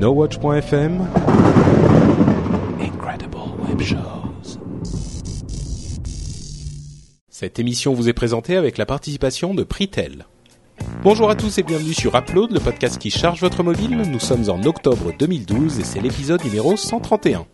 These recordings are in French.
NoWatch.fm Incredible Web Shows. Cette émission vous est présentée avec la participation de Pritel. Bonjour à tous et bienvenue sur Upload, le podcast qui charge votre mobile. Nous sommes en octobre 2012 et c'est l'épisode numéro 131.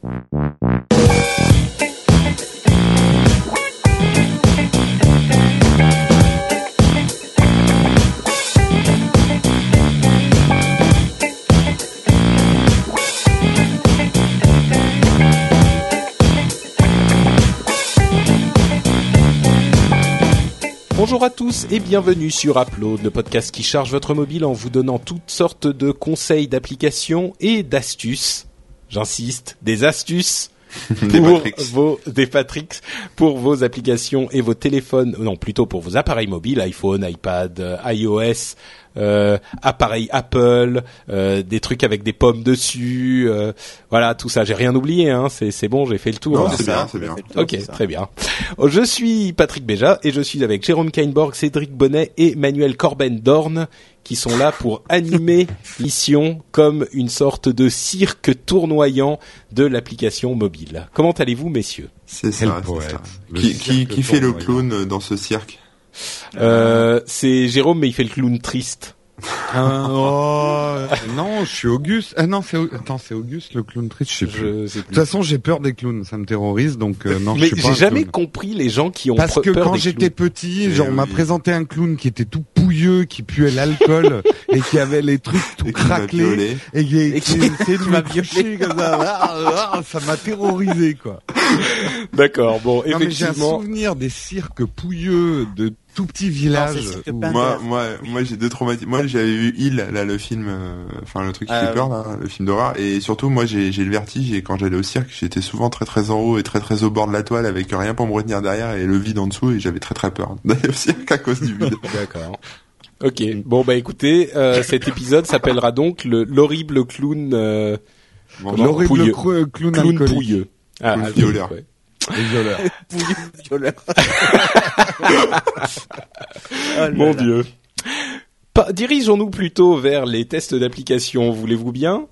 Bonjour à tous et bienvenue sur Upload, le podcast qui charge votre mobile en vous donnant toutes sortes de conseils d'applications et d'astuces. J'insiste, des astuces Des pour Matrix. vos des Patrix pour vos applications et vos téléphones, non plutôt pour vos appareils mobiles, iPhone, iPad, iOS, euh, appareils Apple, euh, des trucs avec des pommes dessus, euh, voilà tout ça. J'ai rien oublié, hein. C'est c'est bon, j'ai fait le tour. Non, là. c'est bien, c'est bien. Ok, très bien. Je suis Patrick Béja et je suis avec Jérôme Kainborg, Cédric Bonnet et Manuel Corben-Dorn qui sont là pour animer Mission comme une sorte de cirque tournoyant de l'application mobile. Comment allez-vous, messieurs? C'est ça, ça. Qui, qui, qui fait le clown dans ce cirque? Euh, C'est Jérôme, mais il fait le clown triste. Ah, oh, non, je suis Auguste. Ah non, c'est attends, c'est Auguste le clown triste. Je sais plus. De toute façon, j'ai peur des clowns, ça me terrorise, donc euh, non, Mais j'ai jamais compris les gens qui ont Parce que peur quand j'étais petit, Eh genre on m'a présenté un clown qui était tout pouilleux, qui puait l'alcool et qui avait les trucs tout et craquelés et qui, Et qui essayait de me comme ça. Ah, ah, ça m'a terrorisé quoi. D'accord. Bon, mais j'ai un effectivement. souvenir des cirques pouilleux de tout où- Pinter. Moi, moi, moi, j'ai deux traumatismes. Moi, j'avais vu Il, là, le film, euh, enfin, le truc qui Ah, fait peur, là, le film d'horreur. Et surtout, moi, j'ai, j'ai le vertige et quand j'allais au cirque, j'étais souvent très très en haut et très très au bord de la toile avec rien pour me retenir derrière et le vide en dessous et j'avais très très peur d'aller au cirque à cause du vide. D'accord. Ok. Bon bah écoutez, euh, cet épisode s'appellera donc le l'horrible clown. Euh, L'horrible clown, clown pouilleux. Ah, Clown violeur. Et violeur. violeur. Mon Dieu. Dirigeons-nous plutôt vers les tests d'application. Voulez-vous bien?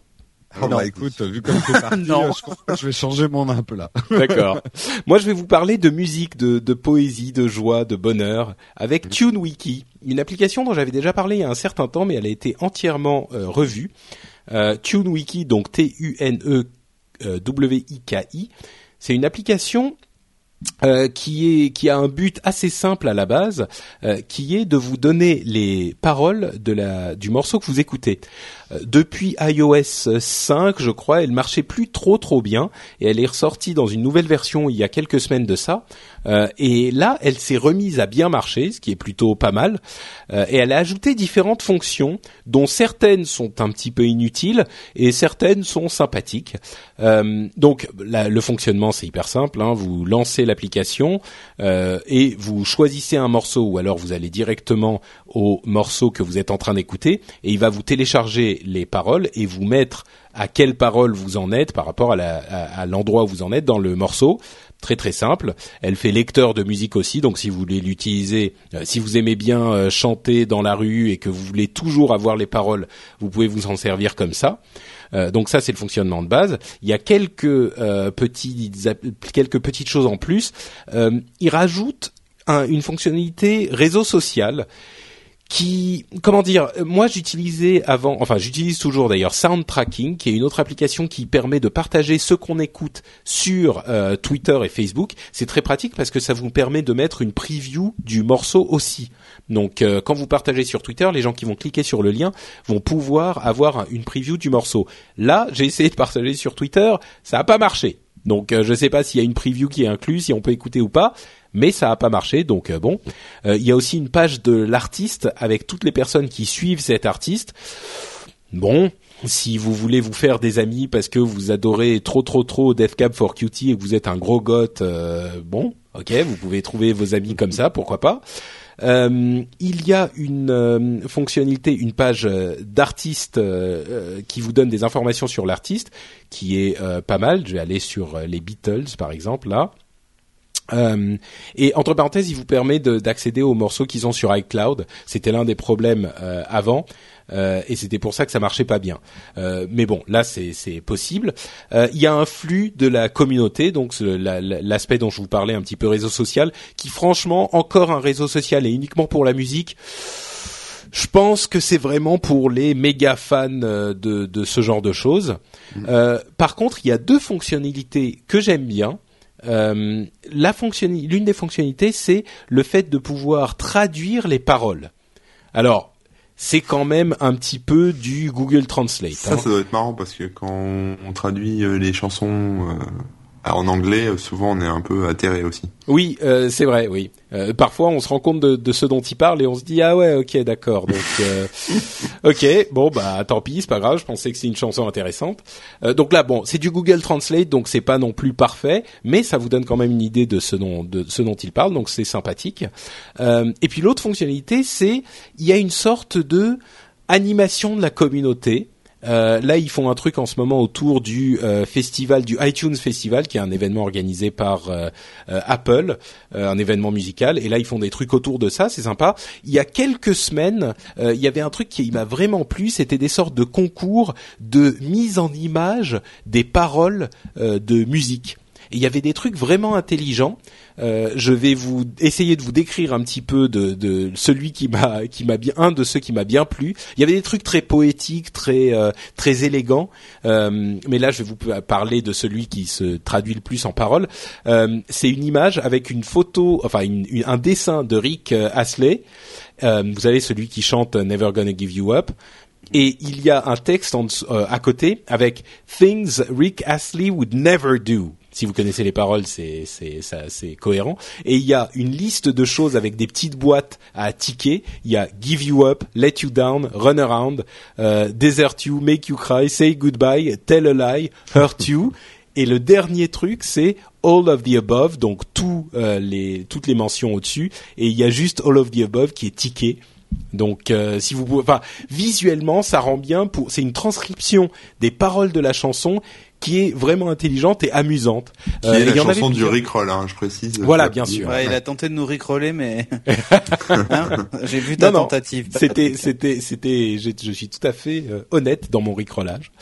Oh Non. bah écoute, vu comme c'est parti, Non. je crois que je vais changer mon app là. D'accord. Moi, je vais vous parler de musique, de, de poésie, de joie, de bonheur, avec TuneWiki, une application dont j'avais déjà parlé il y a un certain temps, mais elle a été entièrement euh, revue. Euh, TuneWiki, donc T-U-N-E-W-I-K-I, c'est une application euh, qui est qui a un but assez simple à la base, euh, qui est de vous donner les paroles du morceau que vous écoutez. Euh, depuis iOS 5, je crois, elle marchait plus trop trop bien et elle est ressortie dans une nouvelle version il y a quelques semaines de ça. Euh, et là, elle s'est remise à bien marcher, ce qui est plutôt pas mal. Euh, et elle a ajouté différentes fonctions, dont certaines sont un petit peu inutiles et certaines sont sympathiques. Euh, donc, le fonctionnement c'est hyper simple. hein. Vous lancez l'application euh, et vous choisissez un morceau, ou alors vous allez directement au morceau que vous êtes en train d'écouter, et il va vous télécharger les paroles et vous mettre à quelle parole vous en êtes par rapport à l'endroit où vous en êtes dans le morceau très très simple. Elle fait lecteur de musique aussi, donc si vous voulez l'utiliser, euh, si vous aimez bien euh, chanter dans la rue et que vous voulez toujours avoir les paroles, vous pouvez vous en servir comme ça. Euh, donc ça c'est le fonctionnement de base. Il y a quelques petites quelques petites choses en plus. Il rajoute un- une fonctionnalité réseau social qui, comment dire, euh, moi j'utilisais avant, enfin j'utilise toujours d'ailleurs Sound Tracking, qui est une autre application qui permet de partager ce qu'on écoute sur euh, Twitter et Facebook. C'est très pratique parce que ça vous permet de mettre une preview du morceau aussi. Donc euh, quand vous partagez sur Twitter, les gens qui vont cliquer sur le lien vont pouvoir avoir un- une preview du morceau. Là, j'ai essayé de partager sur Twitter, ça n'a pas marché. Donc je sais pas s'il y a une preview qui est incluse, si on peut écouter ou pas, mais ça a pas marché. Donc euh, bon, Euh, il y a aussi une page de l'artiste avec toutes les personnes qui suivent cet artiste. Bon, si vous voulez vous faire des amis parce que vous adorez trop trop trop Def Cab for Cutie et que vous êtes un gros goth, euh, bon, ok, vous pouvez trouver vos amis comme ça, pourquoi pas. Il y a une fonctionnalité, une page euh, d'artiste qui vous donne des informations sur l'artiste, qui est pas mal. Je vais aller sur les Beatles, par exemple, là. Euh, et entre parenthèses, il vous permet de- d'accéder aux morceaux qu'ils ont sur iCloud. C'était l'un des problèmes euh, avant. Euh, et c'était pour ça que ça marchait pas bien. Euh, mais bon, là c'est possible. Euh, il y a un flux de la communauté, donc l'aspect dont je vous parlais un petit peu réseau social, qui franchement encore un réseau social et uniquement pour la musique. Je pense que c'est vraiment pour les méga fans de, de ce genre de choses. Mmh. par contre, il y a deux fonctionnalités que j'aime bien. Euh, l'une des fonctionnalités, c'est le fait de pouvoir traduire les paroles. Alors, c'est quand même un petit peu du Google Translate. Ça, hein. ça doit être marrant parce que quand on traduit euh, les chansons euh, en anglais, euh, souvent on est un peu atterré aussi. Oui, euh, c'est vrai, oui. Euh, parfois on se rend compte de, de, ce dont il parle et on se dit ah ouais, ok, d'accord. Donc ok, bon bah tant pis, c'est pas grave. Je pensais que c'est une chanson intéressante. donc là, bon, c'est du Google Translate, donc c'est pas non plus parfait, mais ça vous donne quand même une idée de ce dont de ce dont il parle, donc c'est sympathique. et puis l'autre fonctionnalité, c'est il y a une sorte de animation de la communauté euh, là, ils font un truc en ce moment autour du euh, festival, du iTunes Festival, qui est un événement organisé par euh, Apple, un événement musical. Et là, ils font des trucs autour de ça, c'est sympa. Il y a quelques semaines, il y avait un truc qui m'a vraiment plu, c'était des sortes de concours de mise en image des paroles de musique. Et il y avait des trucs vraiment intelligents. Euh, je vais vous essayer de vous décrire un petit peu de, de celui qui m'a qui m'a bien un de ceux qui m'a bien plu. Il y avait des trucs très poétiques, très euh, très élégants. Euh, mais là, je vais vous parler de celui qui se traduit le plus en paroles. Euh, c'est une image avec une photo, enfin une, un dessin de Rick euh, Astley. vous avez celui qui chante Never Gonna Give You Up et il y a un texte en, à côté avec Things Rick Astley would never do si vous connaissez les paroles, c'est c'est ça c'est cohérent. Et il y a une liste de choses avec des petites boîtes à ticker. Il y a give you up, let you down, run around, euh, desert you, make you cry, say goodbye, tell a lie, hurt you. Et le dernier truc, c'est all of the above, donc tous euh, les toutes les mentions au-dessus. Et il y a juste all of the above qui est tické. Donc, euh, si vous pouvez, enfin, visuellement, ça rend bien. Pour, c'est une transcription des paroles de la chanson qui est vraiment intelligente et amusante. Qui est euh, la chanson du Rickroll, hein, je précise. Voilà, bien sûr. Ouais, il a tenté de nous Rickroller, mais hein, j'ai vu ta tentative. C'était, c'était, c'était. Je, suis tout à fait euh, honnête dans mon Rickrollage.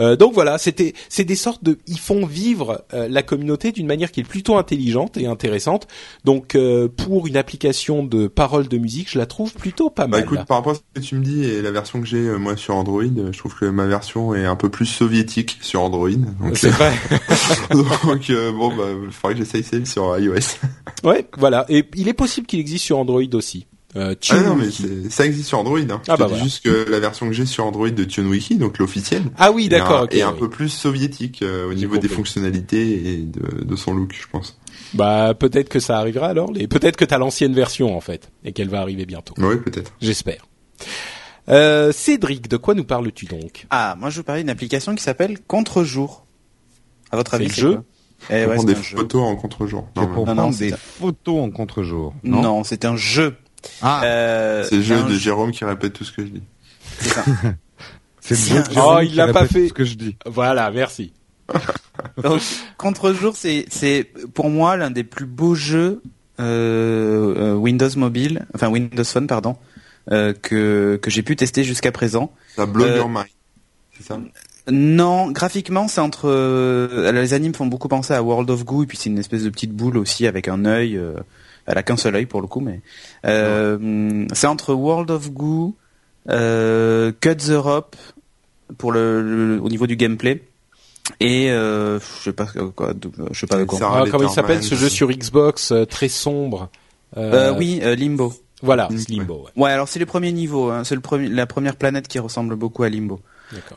Euh, donc voilà, c'était, c'est des sortes de. Ils font vivre euh, la communauté d'une manière qui est plutôt intelligente et intéressante. Donc pour une application de paroles de musique, je la trouve plutôt pas bah, mal. Écoute, par rapport à ce que tu me dis et la version que j'ai moi sur Android, je trouve que ma version est un peu plus soviétique sur Android. C'est vrai. donc euh, bon, bah, il faudrait que j'essaye celle sur iOS. ouais, voilà. Et il est possible qu'il existe sur Android aussi. Euh, ah non mais ça existe sur Android. Hein. Ah bah juste que la version que j'ai sur Android de TuneWiki, donc l'officiel. Ah oui, d'accord. Est un, un peu plus soviétique euh, au niveau des fonctionnalités et de, de, son look, je pense. Bah peut-être que ça arrivera alors. Les... Peut-être que t'as l'ancienne version en fait et qu'elle va arriver bientôt. Oui, peut-être. J'espère. Euh, Cédric, de quoi nous parles-tu donc? Ah, moi je vous parlais d'une application qui s'appelle Contre-jour. À votre avis, c'est jeu eh ouais, des photos en contre-jour. Non, non, des photos en contre-jour. Non, c'est un jeu. Ah, euh, c'est le jeu de Jérôme qui répète tout ce que je dis. C'est ça. c'est le jeu de Jérôme oh, il l'a pas fait. Ce que je dis. Voilà, merci. Donc, contre-jour, c'est c'est pour moi l'un des plus beaux jeux euh, euh Windows Mobile, enfin Windows Phone, pardon, euh, que que j'ai pu tester jusqu'à présent. Ça blow your mind, c'est ça? Non, graphiquement, c'est entre euh, les animes font beaucoup penser à World of Goo et puis c'est une espèce de petite boule aussi avec un œil. Euh, elle a qu'un seul œil pour le coup, mais euh, c'est entre World of Goo, euh, Cut the Rope pour le, au niveau du gameplay et euh, je sais pas quoi, je sais pas de quoi. Ah, comment il s'appelle ce jeu sur Xbox très sombre Oui, Limbo. Voilà, Limbo. Ouais. alors c'est le premier niveau. Hein. C'est le premier, la première planète qui ressemble beaucoup à Limbo.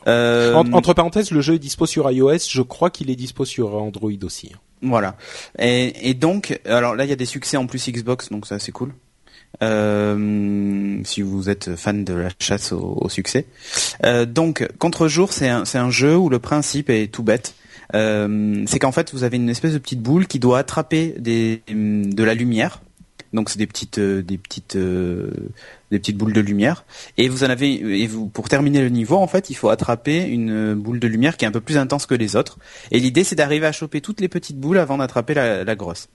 Euh... entre parenthèses, le jeu est dispo sur iOS. Je crois qu'il est dispo sur Android aussi. Hein. Voilà. Et, et, donc, alors là, il y a des succès en plus Xbox, donc ça c'est cool. Euh, si vous êtes fan de la chasse au, au succès. Euh, donc, Contre-jour, c'est un, c'est un jeu où le principe est tout bête. Euh, c'est qu'en fait, vous avez une espèce de petite boule qui doit attraper des, de la lumière Donc c'est des petites, euh, des petites, euh, des petites boules de lumière. Et vous en avez, et vous, pour terminer le niveau, en fait, il faut attraper une boule de lumière qui est un peu plus intense que les autres. Et l'idée, c'est d'arriver à choper toutes les petites boules avant d'attraper la, la grosse.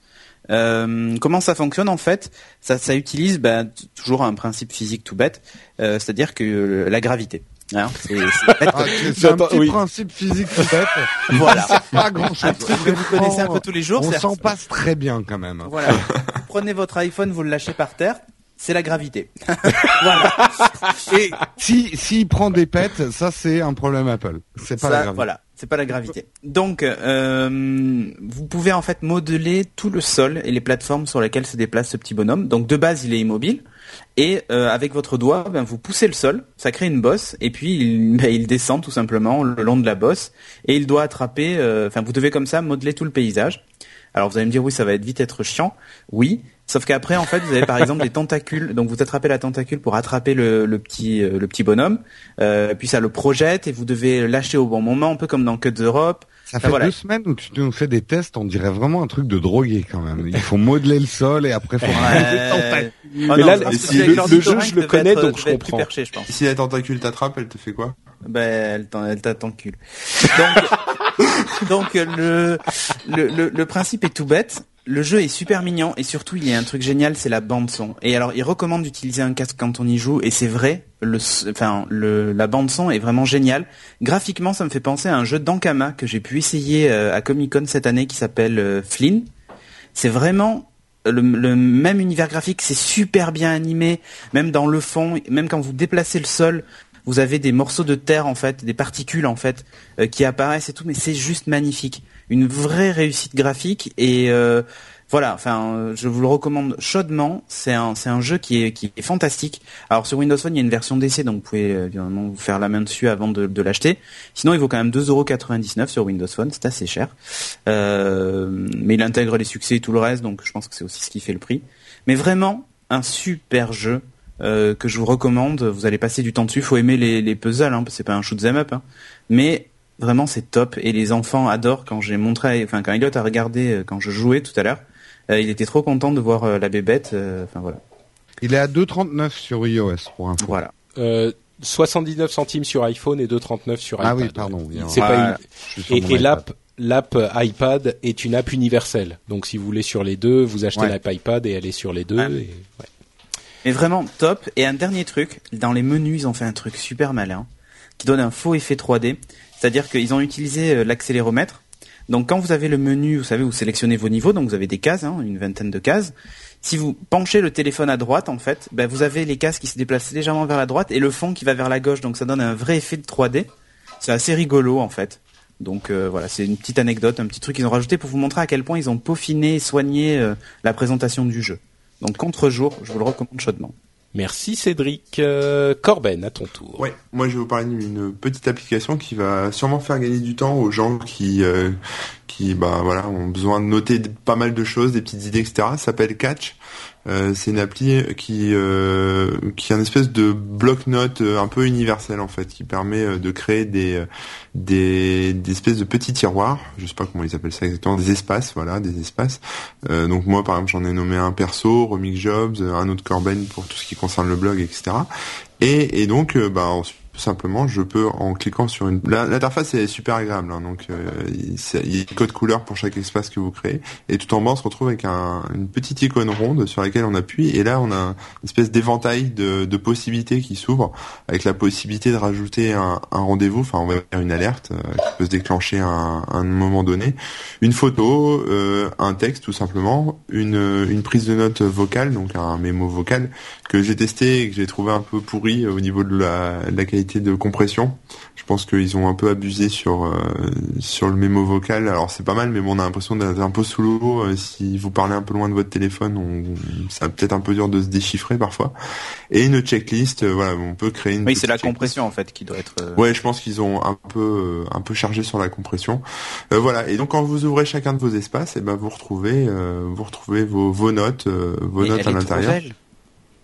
Euh, comment ça fonctionne en fait? Ça, ça utilise bah, toujours un principe physique tout bête, euh, c'est-à-dire que euh, la gravité. Hein, c'est- c'est Ah, c'est c'est un petit oui. principe physique peut-être. Voilà. Pas grand chose. Un truc que vous connaissez un peu tous les jours. On c'est- s'en passe très bien quand même. Voilà. Vous prenez votre iPhone, vous le lâchez par terre, c'est la gravité. voilà. Et si s'il prend des pètes, ça c'est un problème Apple. C'est pas Ça, la gravité. voilà, c'est pas la gravité. Donc, euh, vous pouvez en fait modeler tout le sol et les plateformes sur lesquelles se déplace ce petit bonhomme. Donc, de base, il est immobile. Et euh, avec votre doigt, ben, vous poussez le sol, ça crée une bosse, et puis il, ben, il descend tout simplement le long de la bosse, et il doit attraper. euh, Enfin, vous devez comme ça modeler tout le paysage. Alors vous allez me dire oui, ça va être vite être chiant. Oui, sauf qu'après en fait vous avez par exemple des tentacules. Donc vous attrapez la tentacule pour attraper le, le petit euh, le petit bonhomme. Euh, puis ça le projette et vous devez lâcher au bon moment, un peu comme dans Cut the Rope. Ça Ah, fait voilà. deux semaines où tu nous fais des tests, on dirait vraiment un truc de drogué quand même. Il faut modeler le sol et après faut rajouter des. Oh Mais là, le- le- le jeu, je le connais, être- donc je comprends. perché, je pense. Si la tentacule t'attrape, elle te fait quoi? Ben, elle t'en- elle t'attendcule. Donc, donc le, le, le, principe est tout bête. Le jeu est super mignon et surtout il y a un truc génial, c'est la bande son. Et alors il recommande d'utiliser un casque quand on y joue et c'est vrai. Enfin la bande son est vraiment géniale. Graphiquement, ça me fait penser à un jeu d'Ankama que j'ai pu essayer euh, à Comic Con cette année qui s'appelle euh, Flynn. C'est vraiment le même univers graphique, c'est super bien animé, même dans le fond, même quand vous déplacez le sol, vous avez des morceaux de terre en fait, des particules en fait euh, qui apparaissent et tout, mais c'est juste magnifique, une vraie réussite graphique et euh, voilà, enfin, euh, je vous le recommande chaudement. C'est un, c'est un jeu qui est, fantastique. Alors sur Windows Phone, il y a une version d'essai, donc vous pouvez évidemment vous faire la main dessus avant de, l'acheter. Sinon, il vaut quand même 2,99€ sur Windows Phone, c'est assez cher. Mais il intègre les succès et tout le reste, donc je pense que c'est aussi ce qui fait le prix. Mais vraiment, un super jeu euh, que je vous recommande. Vous allez passer du temps dessus. Faut aimer les, les puzzles, hein, parce que c'est pas un shoot 'em up, hein. mais vraiment c'est top. Et les enfants adorent. Quand j'ai montré, enfin quand Elliot a regardé euh, quand je jouais tout à l'heure, euh, il était trop content de voir euh, la bébête. euh, Enfin voilà, Il est à 2,39 sur iOS pour info. voilà. Euh, 79 centimes sur iPhone et 2,39 sur iPad. Ah oui, pardon. oui, C'est pas une... Et, l'app, l'app iPad est une app universelle. Donc si vous voulez sur les deux, vous achetez Ouais. l'app iPad et elle est sur les deux. Et- ouais. Mais vraiment top. Et un dernier truc, dans les menus, ils ont fait un truc super malin qui donne un faux effet 3D. C'est-à-dire qu'ils ont utilisé euh, l'accéléromètre. Donc quand vous avez le menu, vous savez, vous sélectionnez vos niveaux, donc vous avez des cases, hein, une vingtaine de cases. Si vous penchez le téléphone à droite, en fait, ben, vous avez les cases qui se déplacent légèrement vers la droite et le fond qui va vers la gauche. Donc ça donne un vrai effet de 3D. C'est assez rigolo en fait. Donc euh, voilà, c'est une petite anecdote, un petit truc qu'ils ont rajouté pour vous montrer à quel point ils ont peaufiné et soigné euh, la présentation du jeu. Donc contre-jour, je vous le recommande chaudement. Merci Cédric. Euh, Corben, à ton tour. Ouais, moi je vais vous parler d'une petite application qui va sûrement faire gagner du temps aux gens qui euh, qui bah voilà ont besoin de noter pas mal de choses, des petites idées, etc. Ça s'appelle Catch. Euh, c'est une appli qui euh, qui est une espèce de bloc-notes euh, un peu universel en fait, qui permet euh, de créer des euh, des, des espèces de petits tiroirs. Je sais pas comment ils appellent ça exactement, des espaces, voilà, des espaces. Euh, donc moi par exemple j'en ai nommé un perso, Remix Jobs, un autre Corben pour tout ce qui concerne le blog, etc. Et, et donc, euh, bah, en- simplement, je peux en cliquant sur une. L'interface est super agréable, hein, donc euh, il y a des codes couleurs pour chaque espace que vous créez, et tout en bas on se retrouve avec un, une petite icône ronde sur laquelle on appuie, et là on a une espèce d'éventail de, de possibilités qui s'ouvre, avec la possibilité de rajouter un, un rendez-vous, enfin on va dire une alerte euh, qui peut se déclencher à un, un moment donné, une photo, euh, un texte tout simplement, une, une prise de notes vocale, donc un mémo vocal que j'ai testé et que j'ai trouvé un peu pourri au niveau de la, de la qualité de compression. Je pense qu'ils ont un peu abusé sur euh, sur le mémo vocal. Alors c'est pas mal, mais bon, on a l'impression d'être un peu sous l'eau. Euh, Si vous parlez un peu loin de votre téléphone, on, ça peut-être un peu dur de se déchiffrer parfois. Et une checklist, euh, voilà, on peut créer une. Oui, c'est la checklist. compression en fait qui doit être. euh, Ouais, je pense qu'ils ont un peu euh, un peu chargé sur la compression. Euh, voilà. Et donc quand vous ouvrez chacun de vos espaces, et ben vous retrouvez euh, vous retrouvez vos vos notes euh, vos et notes à l'intérieur.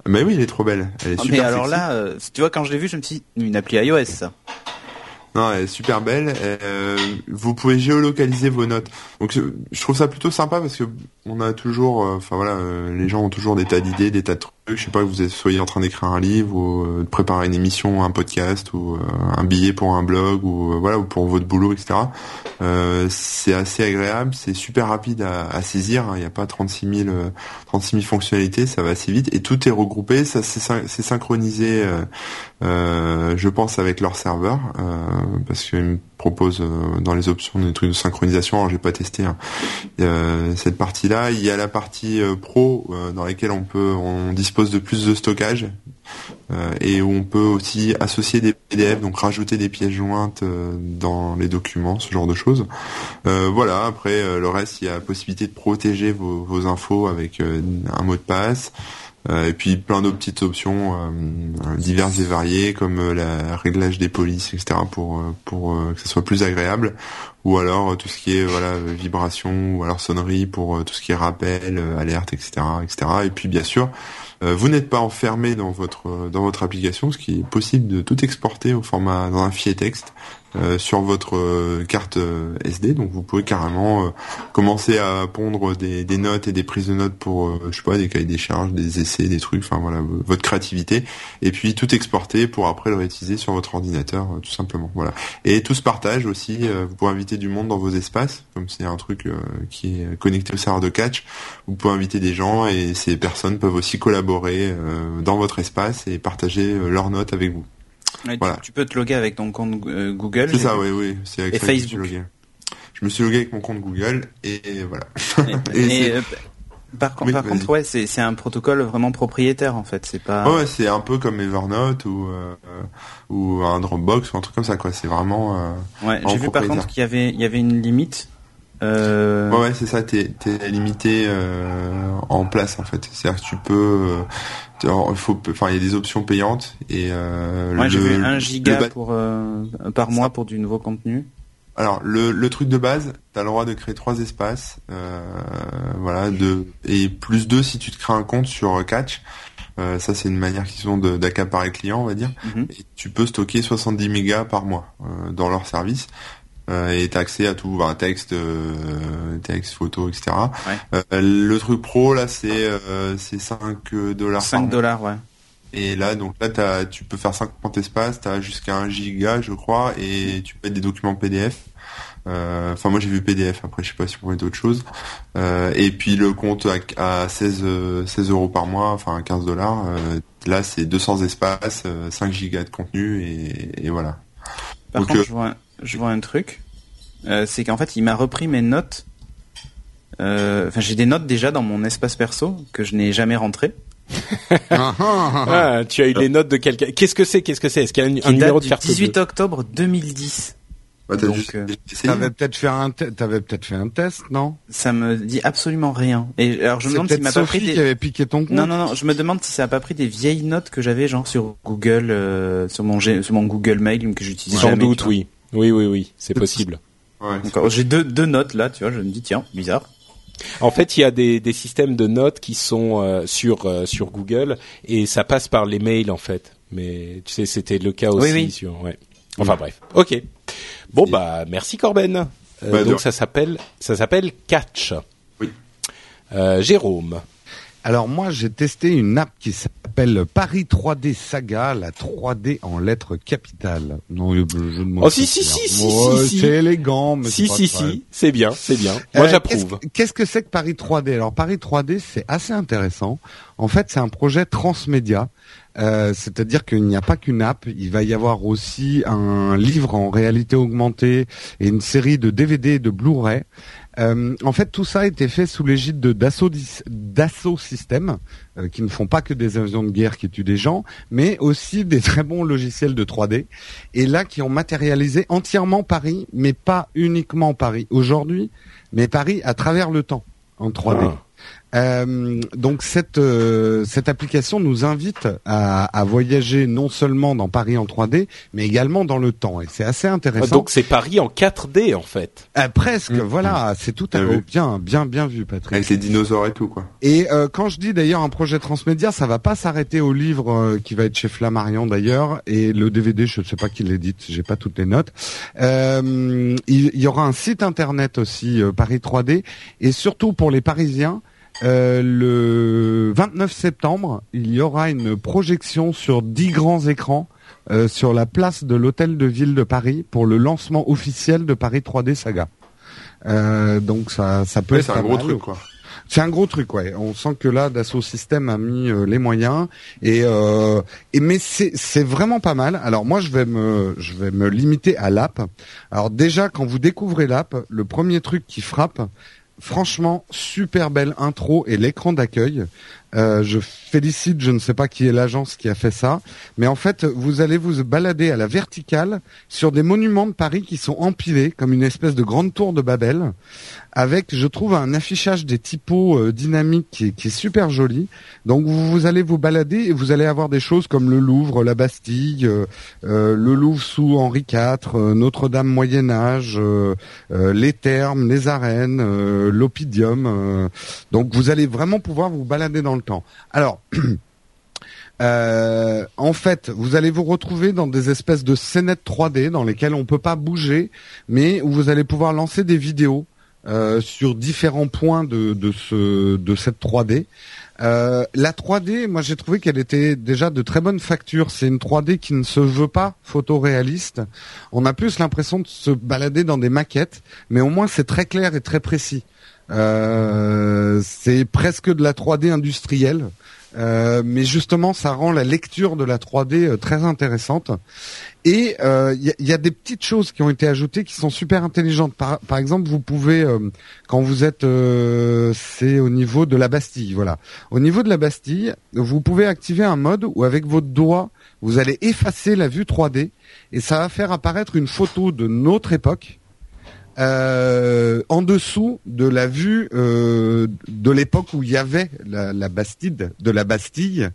Mais oui, elle est trop belle. Elle est Ah, super mais alors sexy. là, euh, tu vois, quand je l'ai vu, je me suis dit, une appli iOS, ça. Non, elle est super belle. Euh, vous pouvez géolocaliser vos notes. Donc je trouve ça plutôt sympa parce que on a toujours, euh, enfin voilà, les gens ont toujours des tas d'idées, des tas de trucs. Je sais pas que vous soyez en train d'écrire un livre ou de préparer une émission, un podcast ou un billet pour un blog ou voilà ou pour votre boulot, etc. c'est assez agréable, c'est super rapide à, saisir. Hein. Il n'y a pas 36 000, 36 000 fonctionnalités, ça va assez vite et tout est regroupé. Ça c'est synchronisé, je pense, avec leur serveur parce qu'ils me proposent dans les options des trucs de synchronisation. Alors j'ai pas testé hein. cette partie-là. Il y a la partie euh, pro euh, dans laquelle on peut, on dispose de plus de stockage euh, et où on peut aussi associer des PDF, donc rajouter des pièces jointes dans les documents, ce genre de choses. voilà. Après le reste, il y a la possibilité de protéger vos, vos infos avec un mot de passe. Euh, et puis plein d'autres petites options euh, diverses et variées comme euh, le réglage des polices, etc. pour pour que ce soit plus agréable. Ou alors tout ce qui est voilà vibration ou alors sonnerie pour tout ce qui est rappel, alerte, etc., etc. Et puis bien sûr, vous n'êtes pas enfermé dans votre dans votre application, ce qui est possible de tout exporter au format dans un fichier texte. Euh, sur votre euh, carte euh, SD. Donc vous pouvez carrément commencer à pondre des, notes et des prises de notes pour, je sais pas, des cahiers des charges, des essais, des trucs, enfin voilà, votre créativité. Et puis tout exporter pour après le réutiliser sur votre ordinateur, tout simplement. Voilà. Et tout se partage aussi. vous pouvez inviter du monde dans vos espaces, comme c'est un truc qui est connecté au serveur de catch. Vous pouvez inviter des gens et ces personnes peuvent aussi collaborer dans votre espace et partager leurs notes avec vous tu, peux te loguer avec ton compte euh, Google. C'est ça, oui, oui. C'est avec et Facebook. Je me suis logué avec mon compte Google et, voilà. Et, euh, par, contre, ouais, c'est un protocole vraiment propriétaire en fait. C'est pas. Ouais, c'est un peu comme Evernote ou euh, ou un Dropbox ou un truc comme ça quoi. C'est vraiment. ouais, j'ai vu par contre qu'il y avait il y avait une limite. Euh... Ouais, ouais c'est ça. T'es es limité en place en fait. C'est-à-dire que tu peux il faut, enfin, il y a des options payantes et euh, ouais, j'ai vu 1 giga pour euh, par mois pour du nouveau contenu. Alors le, le truc de base, tu as le droit de créer trois espaces, euh, voilà, de et plus deux si tu te crées un compte sur Catch. Euh, ça c'est une manière qu'ils ont d'accaparer client, on va dire. Mhm. Et tu peux stocker 70 mégas par mois euh, dans leur service. Euh, et t'as accès à tout, bah, texte, euh, texte, photo, etc. Euh, le truc pro là, c'est c'est 5 dollars. 5 dollars, ouais. Et là, donc là, as, tu peux faire 50 espaces, t'as jusqu'à 1 giga, je crois, et tu peux mettre des documents PDF. Enfin, moi j'ai vu PDF. Après, je sais pas si vous voulez d'autres choses. et puis le compte à, 16 16 euros par mois, enfin 15 dollars. là, c'est 200 espaces, 5 gigas de contenu, et, et voilà. Par contre, je vois, je vois un truc. Euh, c'est qu'en fait, il m'a repris mes notes. Euh, enfin, j'ai des notes déjà dans mon espace perso que je n'ai jamais rentré. ah, tu as eu les notes de quelqu'un. Qu'est-ce que c'est Qu'est-ce que c'est? Est-ce qu'il y a un, numéro de carte 18 octobre 2010. Bah, Donc, euh, t'avais peut-être fait un, t'avais peut-être fait un test, non? Ça me dit absolument rien. Et alors je me demande s'il m'a pas pris des. qui avait piqué ton compte. Non, non, non. Je me demande si ça a pas pris des vieilles notes que j'avais genre sur Google, euh, sur mon sur mon Google Mail que j'utilise. Sans doute, oui. Oui, oui, oui, c'est possible. J'ai deux, deux notes là, tu vois, je me dis tiens, bizarre. En fait, il y a des, des systèmes de notes qui sont euh, sur euh, sur Google et ça passe par les mails en fait. Mais tu sais, c'était le cas aussi oui, sur. Ouais. Enfin bref. Ok. Bon bah merci Corben. Euh, bah, donc ça s'appelle ça s'appelle Catch. Oui. Jérôme. Alors moi, j'ai testé une app qui s'appelle Paris 3D Saga, la 3D en lettres capitales. Non, je, je Oh si si si si si, C'est élégant, mais si si si, c'est bien, c'est bien. Moi, euh, j'approuve. Qu'est-ce que c'est que Paris 3D Alors Paris 3D, c'est assez intéressant. En fait, c'est un projet transmédia. Euh, c'est-à-dire qu'il n'y a pas qu'une app, il va y avoir aussi un livre en réalité augmentée et une série de DVD et de Blu-ray. Euh, en fait, tout ça a été fait sous l'égide de Dassault Systèmes, euh, qui ne font pas que des avions de guerre qui tuent des gens, mais aussi des très bons logiciels de 3D. Et là, qui ont matérialisé entièrement Paris, mais pas uniquement Paris aujourd'hui, mais Paris à travers le temps en 3D. Euh, donc cette euh, cette application nous invite à, à, voyager non seulement dans Paris en 3D, mais également dans le temps. Et c'est assez intéressant. Donc c'est Paris en 4D en fait. Euh, presque, mmh. voilà. C'est tout à fait bien, bien, bien vu, Patrick. Avec les dinosaures et tout quoi. Et euh, quand je dis d'ailleurs un projet transmédia, ça va pas s'arrêter au livre euh, qui va être chez Flammarion d'ailleurs, et le DVD, je ne sais pas qui l'édite, j'ai pas toutes les notes. il, il, y aura un site internet aussi Paris 3D, et surtout pour les Parisiens. Euh, le 29 septembre, il y aura une projection sur 10 grands écrans euh, sur la place de l'hôtel de ville de Paris pour le lancement officiel de Paris 3D Saga. Euh, donc ça, ça peut être c'est un gros truc quoi. C'est un gros truc, ouais. On sent que là, Dassault Systèmes a mis euh, les moyens et, euh, et mais c'est c'est vraiment pas mal. Alors moi, je vais me je vais me limiter à l'app. Alors déjà, quand vous découvrez l'app, le premier truc qui frappe, franchement, super belle intro et l'écran d'accueil. Euh, je félicite, je ne sais pas qui est l'agence qui a fait ça, mais en fait, vous allez vous balader à la verticale sur des monuments de Paris qui sont empilés comme une espèce de grande tour de Babel, avec, je trouve, un affichage des typos euh, dynamiques qui est, super joli. Donc, vous, vous, allez vous balader et vous allez avoir des choses comme le Louvre, la Bastille, euh, euh le Louvre sous Henri IV, euh, Notre-Dame Moyen Âge, les Thermes, les arènes, l'Opidium. donc, vous allez vraiment pouvoir vous balader dans temps. Alors, euh, en fait, vous allez vous retrouver dans des espèces de scénettes 3D dans lesquelles on peut pas bouger, mais où vous allez pouvoir lancer des vidéos euh, sur différents points de cette 3D. Euh, la 3D, moi j'ai trouvé qu'elle était déjà de très bonne facture. C'est une 3D qui ne se veut pas photoréaliste. On a plus l'impression de se balader dans des maquettes, mais au moins c'est très clair et très précis. Euh, c'est presque de la 3D industrielle. Euh, mais justement, ça rend la lecture de la 3D euh, très intéressante. Et il y, y, a des petites choses qui ont été ajoutées qui sont super intelligentes. Par, par exemple, vous pouvez, quand vous êtes, c'est au niveau de la Bastille, voilà. Au niveau de la Bastille, vous pouvez activer un mode où avec votre doigt, vous allez effacer la vue 3D et ça va faire apparaître une photo de notre époque euh, en dessous de la vue euh, de l'époque où il y avait la, la, Bastide, de la Bastille.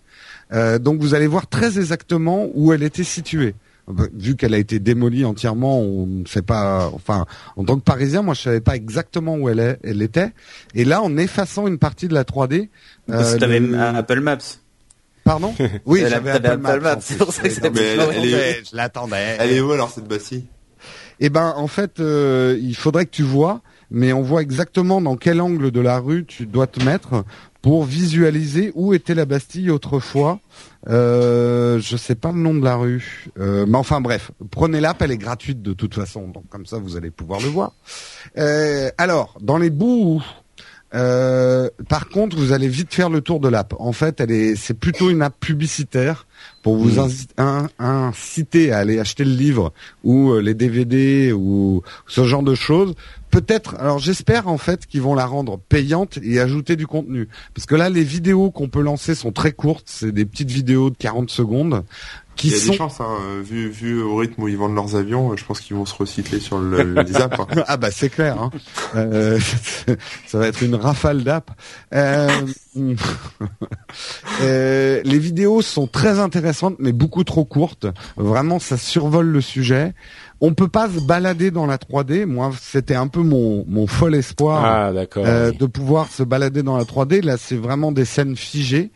Euh, donc vous allez voir très exactement où elle était située. Vu qu'elle a été démolie entièrement, on ne sait pas. Enfin, en tant que Parisien, moi, je savais pas exactement où elle, est, elle était. Et là, en effaçant une partie de la 3D, euh, tu avais le... Apple Maps. Pardon? Oui, j'avais Apple, Maps. C'est pour ça que c'était Je l'attendais. Elle est où alors cette Bastille? Eh ben en fait, euh, il faudrait que tu vois, mais on voit exactement dans quel angle de la rue tu dois te mettre pour visualiser où était la Bastille autrefois. Euh, je sais pas le nom de la rue, euh, mais enfin bref, prenez l'app, elle est gratuite de toute façon, donc comme ça vous allez pouvoir le voir. Euh, alors, dans les bouts euh, par contre, vous allez vite faire le tour de l'app. En fait, elle est, c'est plutôt une app publicitaire pour vous hmm. inciter à aller acheter le livre ou euh, les DVD ou ce genre de choses. Peut-être, alors j'espère en fait qu'ils vont la rendre payante et ajouter du contenu. Parce que là, les vidéos qu'on peut lancer sont très courtes, c'est des petites vidéos de 40 secondes. Qui Il y a des chances, hein, vu, vu au rythme où ils vendent leurs avions, je pense qu'ils vont se recycler sur le, les apps. Hein. ah bah c'est clair, hein. euh, ça va être une rafale d'apps. Euh, euh, les vidéos sont très intéressantes, mais beaucoup trop courtes. Vraiment, ça survole le sujet. On peut pas se balader dans la 3D. Moi, c'était un peu mon, mon fol espoir ah, euh, de pouvoir se balader dans la 3D. Là, c'est vraiment des scènes figées.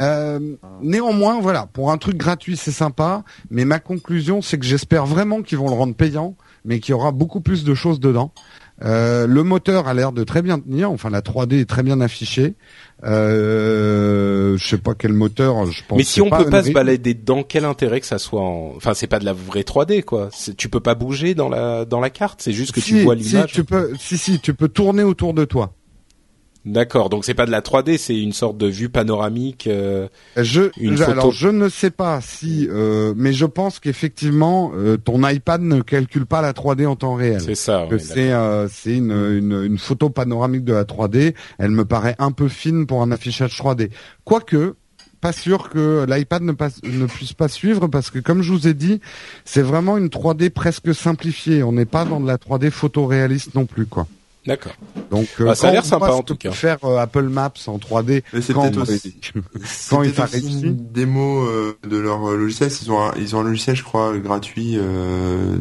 Euh, néanmoins, voilà, pour un truc gratuit, c'est sympa, mais ma conclusion, c'est que j'espère vraiment qu'ils vont le rendre payant, mais qu'il y aura beaucoup plus de choses dedans. Euh, le moteur a l'air de très bien tenir, enfin la 3D est très bien affichée. Euh, je sais pas quel moteur, je pense. Mais si on peut pas se balader dedans, quel intérêt que ça soit en... Enfin, c'est pas de la vraie 3D, quoi. Tu peux pas bouger dans la dans la carte, c'est juste que tu vois l'image. Si, tu peux, si si, tu peux tourner autour de toi. D'accord, donc c'est pas de la 3D, c'est une sorte de vue panoramique. Euh, je, alors je ne sais pas si, euh, mais je pense qu'effectivement euh, ton iPad ne calcule pas la 3D en temps réel. C'est ça. c'est euh, c'est une, une, une photo panoramique de la 3D. Elle me paraît un peu fine pour un affichage 3D. Quoique, pas sûr que l'iPad ne, ne puisse pas suivre parce que comme je vous ai dit, c'est vraiment une 3D presque simplifiée. On n'est pas dans de la 3D photoréaliste non plus, quoi. D'accord. Donc, Ah, ça a l'air on sympa, en tout cas. Faire euh, Apple Maps en 3D. Mais c'est quand, peut-être aussi- quand C'est il aussi une démo euh, de leur euh, logiciel. Ils ont un, ils ont un logiciel, je crois, gratuit euh,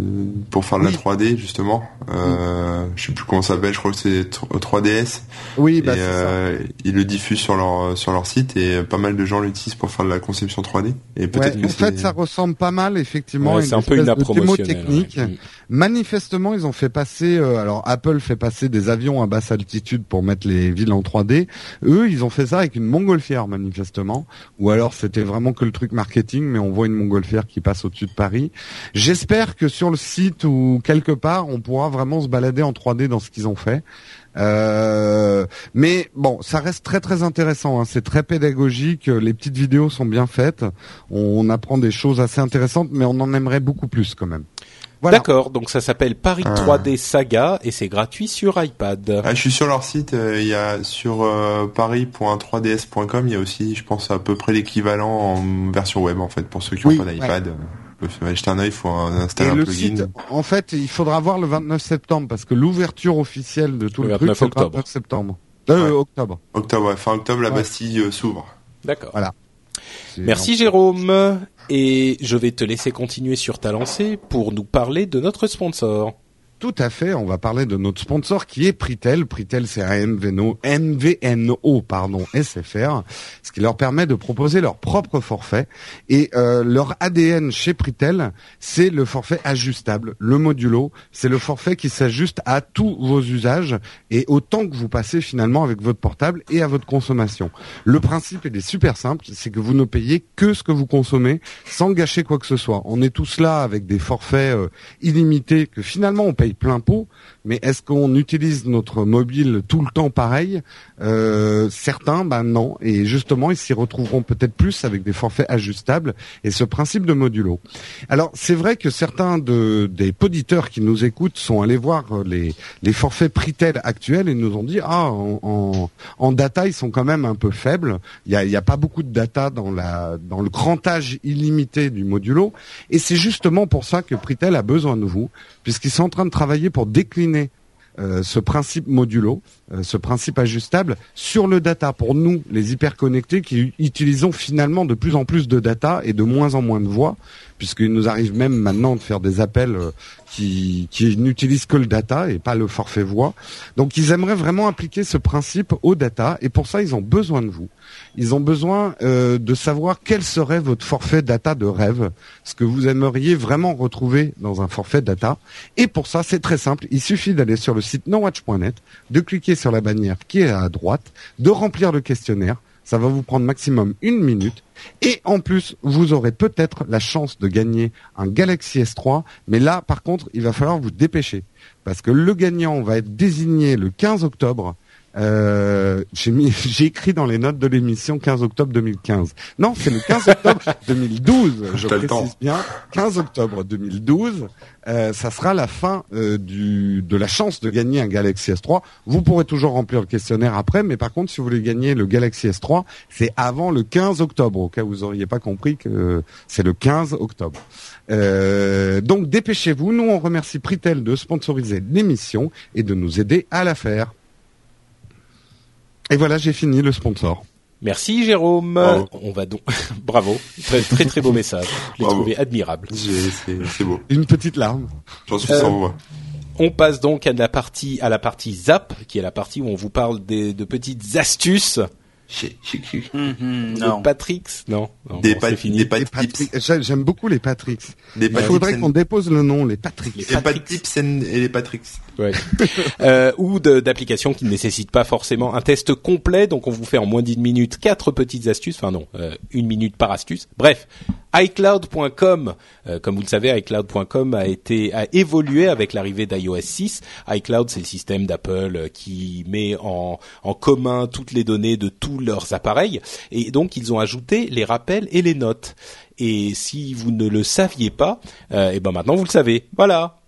pour faire de Oui. la 3D justement. Euh, Je sais plus comment ça s'appelle. Je crois que c'est 3DS. Oui, bah et c'est ça. euh, ils le diffusent sur leur sur leur site et pas mal de gens l'utilisent pour faire de la conception 3D. Et peut-être Ouais, que en fait, ça ressemble pas mal, effectivement, Ouais, à c'est un peu une de démo technique. ouais. Mm. Manifestement, ils ont fait passer, euh, alors Apple fait passer des avions à basse altitude pour mettre les villes en 3D. Eux, ils ont fait ça avec une montgolfière, manifestement. Ou alors c'était vraiment que le truc marketing, mais on voit une montgolfière qui passe au-dessus de Paris. J'espère que sur le site ou quelque part, on pourra vraiment se balader en 3D dans ce qu'ils ont fait. Euh, mais bon, ça reste très très intéressant. hein. C'est très pédagogique. Les petites vidéos sont bien faites. On, on apprend des choses assez intéressantes, mais on en aimerait beaucoup plus quand même. Voilà. D'accord, donc ça s'appelle Paris Ah. 3D Saga et c'est gratuit sur iPad. Ah, je suis sur leur site, euh, il y a sur euh, paris.3ds.com, il y a aussi, je pense, à peu près l'équivalent en version web, en fait, pour ceux qui n'ont Oui, pas d'iPad. euh, peuvent acheter un œil, il faut un- installer Et un le plugin. site, en fait, il faudra voir le 29 septembre parce que l'ouverture officielle de tout Le le, truc, 29 c'est le octobre. 29 septembre. Euh, Ouais. octobre. Octobre, ouais, fin octobre, la Ouais. Bastille euh, s'ouvre. D'accord. C'est- Merci Jérôme. Et je vais te laisser continuer sur ta lancée pour nous parler de notre sponsor. Tout à fait. On va parler de notre sponsor qui est Pritel. Pritel, c'est un MVNO, MVNO, pardon, SFR, ce qui leur permet de proposer leur propre forfait. Et euh, leur ADN chez Pritel, c'est le forfait ajustable, le modulo. C'est le forfait qui s'ajuste à tous vos usages et au temps que vous passez finalement avec votre portable et à votre consommation. Le principe il est super simple, c'est que vous ne payez que ce que vous consommez sans gâcher quoi que ce soit. On est tous là avec des forfaits euh, illimités que finalement on paye plein pot, mais est-ce qu'on utilise notre mobile tout le temps pareil Euh, Certains, ben non, et justement ils s'y retrouveront peut-être plus avec des forfaits ajustables et ce principe de modulo. Alors c'est vrai que certains de, des poditeurs qui nous écoutent sont allés voir les, les forfaits Pritel actuels et nous ont dit ah en, en, data ils sont quand même un peu faibles. Il y a, a pas beaucoup de data dans la dans le grand âge illimité du modulo et c'est justement pour ça que Pritel a besoin de vous puisqu'ils sont en train de travailler pour décliner euh, ce principe modulo, euh, ce principe ajustable sur le data pour nous, les hyperconnectés qui utilisons finalement de plus en plus de data et de moins en moins de voix, puisqu'il nous arrive même maintenant de faire des appels euh, qui, qui n'utilisent que le data et pas le forfait voix. Donc ils aimeraient vraiment appliquer ce principe au data et pour ça ils ont besoin de vous. Ils ont besoin euh, de savoir quel serait votre forfait data de rêve, ce que vous aimeriez vraiment retrouver dans un forfait data. Et pour ça, c'est très simple. Il suffit d'aller sur le site nowatch.net, de cliquer sur la bannière qui est à droite, de remplir le questionnaire. Ça va vous prendre maximum une minute. Et en plus, vous aurez peut-être la chance de gagner un Galaxy S3. Mais là, par contre, il va falloir vous dépêcher. Parce que le gagnant va être désigné le 15 octobre. Euh, j'ai écrit dans les notes de l'émission 15 octobre 2015. Non, c'est le 15 octobre 2012. Je précise bien. 15 octobre 2012. Euh, ça sera la fin euh, du de la chance de gagner un Galaxy S3. Vous pourrez toujours remplir le questionnaire après, mais par contre, si vous voulez gagner le Galaxy S3, c'est avant le 15 octobre. Au cas où vous auriez pas compris que c'est le 15 octobre. Euh, donc dépêchez-vous. Nous, on remercie Pritel de sponsoriser l'émission et de nous aider à la faire. Et voilà, j'ai fini le sponsor. Merci Jérôme. Bravo. On va donc bravo, très très très beau message. Je l'ai trouvé admirable. C'est beau. Une petite larme. J'en suis Euh, sans voix. On passe donc à la partie à la partie zap, qui est la partie où on vous parle des, de petites astuces. Mhm, non. Patricks Non, non Des bon, pat- c'est fini. des pat- Les Pas de Patrick- J'ai- J'aime beaucoup les Patricks. Des Il faudrait qu'on dépose le nom, les Patricks. Les Patricks. et les Patricks. Ouais. euh, ou d'applications qui ne nécessitent pas forcément un test complet. Donc on vous fait en moins d'une minute quatre petites astuces. Enfin non, euh, une minute par astuce. Bref, iCloud.com, euh, comme vous le savez, iCloud.com a été a évolué avec l'arrivée d'iOS 6. iCloud, c'est le système d'Apple euh, qui met en, en commun toutes les données de tous leurs appareils. Et donc ils ont ajouté les rappels et les notes. Et si vous ne le saviez pas, euh, et ben maintenant vous le savez. Voilà.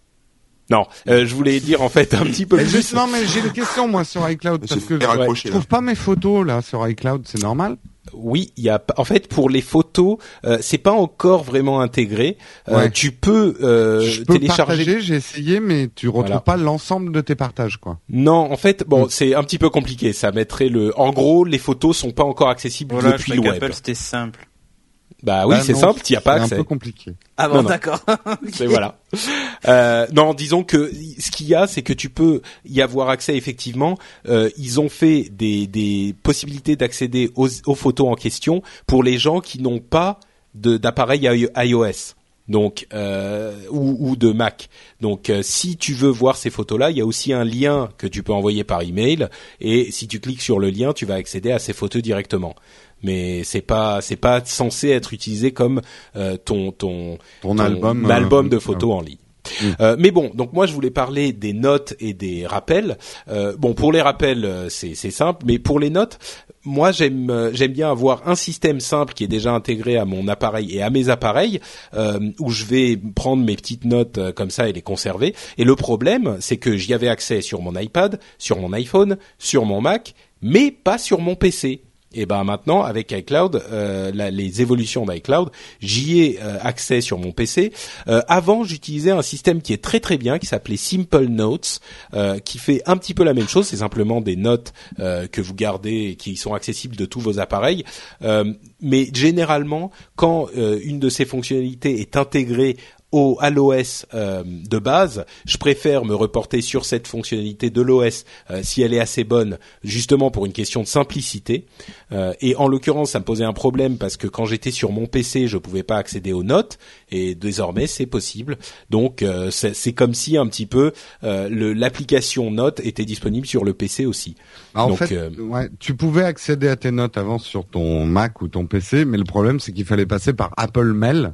Non, euh, je voulais dire en fait un petit peu Mais plus. juste, non, mais j'ai une question moi sur iCloud parce que faire je trouve là. pas mes photos là sur iCloud, c'est normal Oui, il y a. En fait, pour les photos, euh, c'est pas encore vraiment intégré. Euh, Ouais. tu peux, euh, Je peux télécharger. partager, j'ai essayé, mais tu retrouves Voilà. pas l'ensemble de tes partages, quoi. Non, en fait, bon, Mm. c'est un petit peu compliqué. Ça mettrait le. En gros, les photos sont pas encore accessibles Voilà, depuis je le web. qu'Apple c'était simple. Bah oui, Bah c'est simple. T'y as pas C'est accès. un peu compliqué. Ah Non, bon, d'accord. C'est voilà. Euh, non, disons que ce qu'il y a, c'est que tu peux y avoir accès effectivement. Euh, ils ont fait des, des possibilités d'accéder aux, aux photos en question pour les gens qui n'ont pas de- d'appareil iOS. Donc euh, ou, ou de Mac. Donc euh, si tu veux voir ces photos-là, il y a aussi un lien que tu peux envoyer par email et si tu cliques sur le lien, tu vas accéder à ces photos directement. Mais c'est pas c'est pas censé être utilisé comme euh, ton ton Ton, ton album. euh, album de photos en ligne. Euh, mais bon, donc moi je voulais parler des notes et des rappels. Euh, bon, pour les rappels, euh, c'est c'est simple, mais pour les notes, moi j'aime euh, j'aime bien avoir un système simple qui est déjà intégré à mon appareil et à mes appareils euh, où je vais prendre mes petites notes euh, comme ça et les conserver. Et le problème, c'est que j'y avais accès sur mon iPad, sur mon iPhone, sur mon Mac, mais pas sur mon PC. Et ben maintenant avec iCloud, euh, les évolutions d'iCloud, j'y ai euh, accès sur mon PC. Euh, avant, j'utilisais un système qui est très très bien, qui s'appelait Simple Notes, euh, qui fait un petit peu la même chose. C'est simplement des notes que vous gardez et qui sont accessibles de tous vos appareils. Mais généralement, quand une de ces fonctionnalités est intégrée au à l'OS euh, de base, je préfère me reporter sur cette fonctionnalité de l'OS euh, si elle est assez bonne, justement pour une question de simplicité. Euh, et en l'occurrence, ça me posait un problème parce que quand j'étais sur mon PC, je pouvais pas accéder aux notes, et désormais c'est possible. Donc euh, c'est comme si un petit peu euh, l'application Notes était disponible sur le PC aussi. Bah, en fait, euh, ouais, tu pouvais accéder à tes notes avant sur ton Mac ou ton PC, mais le problème c'est qu'il fallait passer par Apple Mail,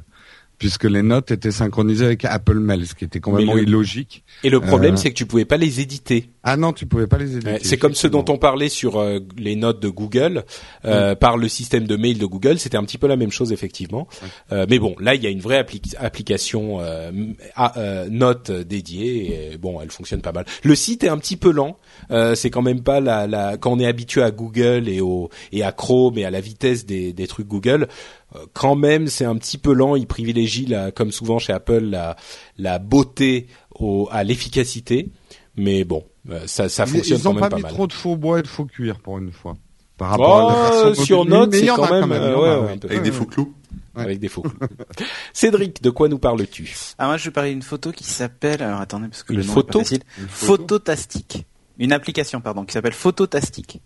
puisque les notes étaient synchronisées avec Apple Mail, ce qui était complètement le- illogique. Et le problème, Euh, c'est que tu pouvais pas les éditer. Ah non, tu pouvais pas les éditer. Ouais, c'est comme ceux dont on parlait sur euh, les notes de Google euh, par le système de mail de Google. C'était un petit peu la même chose effectivement. Euh, mais bon, là il y a une vraie appli- application euh, à, euh, note dédiée. Et, bon, elle fonctionne pas mal. Le site est un petit peu lent. Euh, c'est quand même pas la, la quand on est habitué à Google et au et à Chrome et à la vitesse des, des trucs Google. Euh, Quand même, c'est un petit peu lent. Ils privilégient, la, comme souvent chez Apple, la, la beauté au, à l'efficacité. Mais bon, euh, ça, ça Ils- fonctionne Ils quand même pas pas mis mal. trop de faux bois et de faux cuir pour une fois. Par rapport à la Oh, version sur. Note, il c'est quand même, il en euh, ouais, ouais. ouais. Avec des faux clous. Ouais. avec des faux. Cédric, de quoi nous parles-tu? Ah, moi, je vais parler d'une photo qui s'appelle, alors attendez, parce que Une le nom photo est pas facile. Une photo. Phototastic. Une application, pardon, qui s'appelle Phototastic.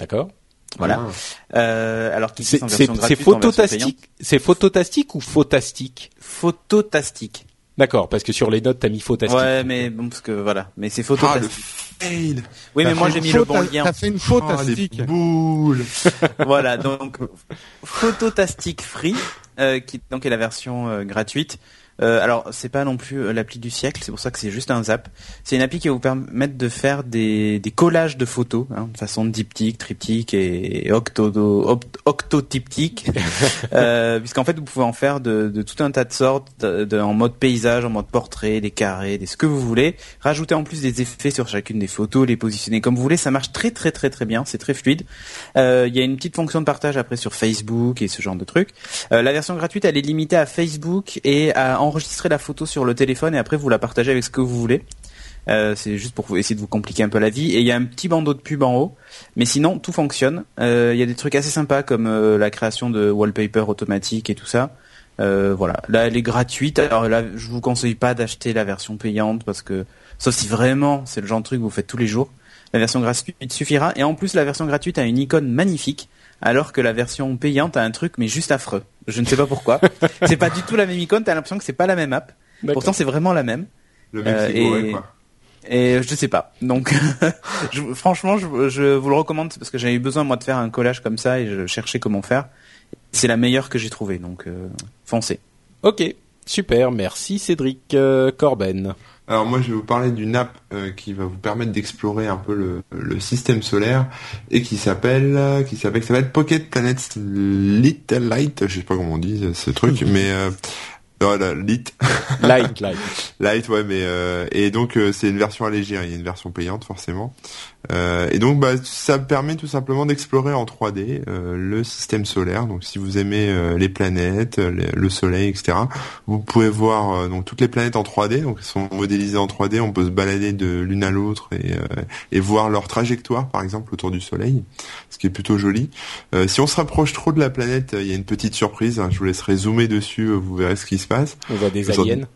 D'accord Voilà. Ah. Euh, alors qui C'est c'est- phototastique, c'est phototastique ou photastique? Phototastic. D'accord, parce que sur les notes t'as mis photastique. Ouais, mais bon, parce que voilà, mais c'est Ah, le phototastique. fail oui, mais moi j'ai mis le bon lien. T'as fait une faute Oh, boules. voilà, donc Phototastic Free, euh, qui donc est la version euh, gratuite. Euh, alors c'est pas non plus euh, l'appli du siècle, c'est pour ça que c'est juste un zap. C'est une appli qui va vous permettre de faire des, des collages de photos, hein, de façon diptyque, triptyque et octo, octotyptique, euh, puisqu'en fait vous pouvez en faire de, de tout un tas de sortes, de, de- en mode paysage, en mode portrait, des carrés, des ce que vous voulez. Rajouter en plus des effets sur chacune des photos, les positionner comme vous voulez, ça marche très très très très bien, c'est très fluide. Euh, Il y a une petite fonction de partage après sur Facebook et ce genre de trucs. Euh, la version gratuite, elle est limitée à Facebook et à enregistrer la photo sur le téléphone et après vous la partagez avec ce que vous voulez. Euh, c'est juste pour essayer de vous compliquer un peu la vie. Et il y a un petit bandeau de pub en haut, mais sinon tout fonctionne. Euh, Il y a des trucs assez sympas comme euh, la création de wallpaper automatique et tout ça. Voilà, là elle est gratuite. Alors là, je vous conseille pas d'acheter la version payante parce que sauf si vraiment c'est le genre de truc que vous faites tous les jours. La version gratuite suffira. Et en plus, la version gratuite a une icône magnifique, alors que la version payante a un truc mais juste affreux. Je ne sais pas pourquoi. c'est pas du tout la même icône. T'as l'impression que c'est pas la même app. Pourtant, c'est vraiment la même. Le mec Euh, et- quoi. Et je sais pas. Donc, je- franchement, je, je vous le recommande parce que j'avais eu besoin moi de faire un collage comme ça et je cherchais comment faire. C'est la meilleure que j'ai trouvée, donc euh, foncez. Ok, super, merci Cédric euh, Corben. Alors moi je vais vous parler d'une app euh, qui va vous permettre d'explorer un peu le, le système solaire et qui s'appelle euh, qui s'appelle s'appelle Pocket Planet Little Light, je sais pas comment on dit ce truc, mais euh, Non, la, Light. Light, Light. Light, ouais, mais euh, et donc euh, c'est une version allégée. hein, Il y a une version payante forcément. Euh, et donc bah, ça permet tout simplement d'explorer en 3D euh, le système solaire. Donc si vous aimez euh, les planètes, euh, le, le soleil, etc. Vous pouvez voir euh, donc toutes les planètes en 3D. Donc elles sont modélisées en 3D. On peut se balader de l'une à l'autre et, euh, et voir leur trajectoire, par exemple, autour du soleil, ce qui est plutôt joli. Euh, si on se rapproche trop de la planète, il y a une petite surprise. hein. Je vous laisserai zoomer dessus. Vous verrez ce qui se passe. On voit des aliens.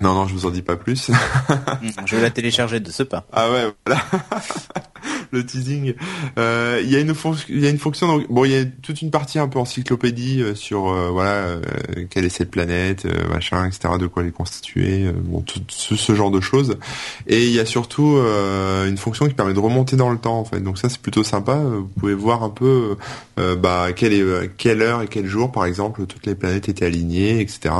Non, non, je vous en dis pas plus. Je vais la télécharger de ce pas. Ah ouais, voilà. le teasing. Euh, Il y a une fonction, il y a une fonction. Donc, bon, il y a toute une partie un peu encyclopédie euh, sur euh, voilà euh, quelle est cette planète, euh, machin, etc. De quoi elle est constituée, euh, bon, tout ce, ce genre de choses. Et il y a surtout euh, une fonction qui permet de remonter dans le temps en fait. Donc ça c'est plutôt sympa. Vous pouvez voir un peu euh, bah quelle est quelle heure et quel jour par exemple toutes les planètes étaient alignées, etc.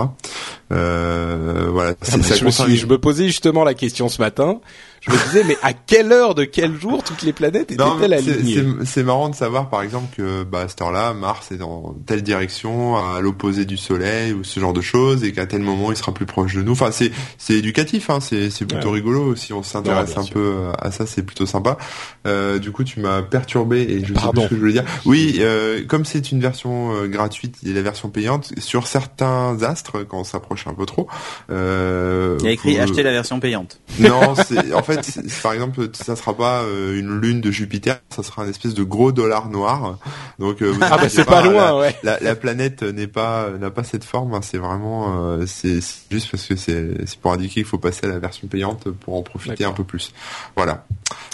Euh, voilà. Ah bah, ça je, me suis- je me posais justement la question ce matin. Je me disais, mais à quelle heure de quel jour toutes les planètes étaient-elles alignées? c'est marrant de savoir par exemple que bah, à cette heure-là, Mars est dans telle direction, à l'opposé du Soleil ou ce genre de choses, et qu'à tel moment il sera plus proche de nous. Enfin, c'est c'est éducatif, hein, c'est c'est plutôt Ouais. rigolo si on s'intéresse Ouais, un sûr. peu à ça, c'est plutôt sympa. Euh, du coup, tu m'as perturbé et je sais Pardon. plus ce que je voulais dire. Oui, euh, comme c'est une version euh, gratuite et la version payante sur certains astres quand on s'approche un peu trop. Euh, Il y a écrit acheter la version payante. non, c'est en fait, par exemple, ça sera pas euh, une lune de Jupiter, ça sera un espèce de gros dollar noir. Donc, euh, vous Ah bah c'est pas la- loin, ouais. La, la planète n'est pas n'a pas cette forme. hein, c'est vraiment euh, c'est juste parce que c'est c'est pour indiquer qu'il faut passer à la version payante pour en profiter un peu plus. Voilà.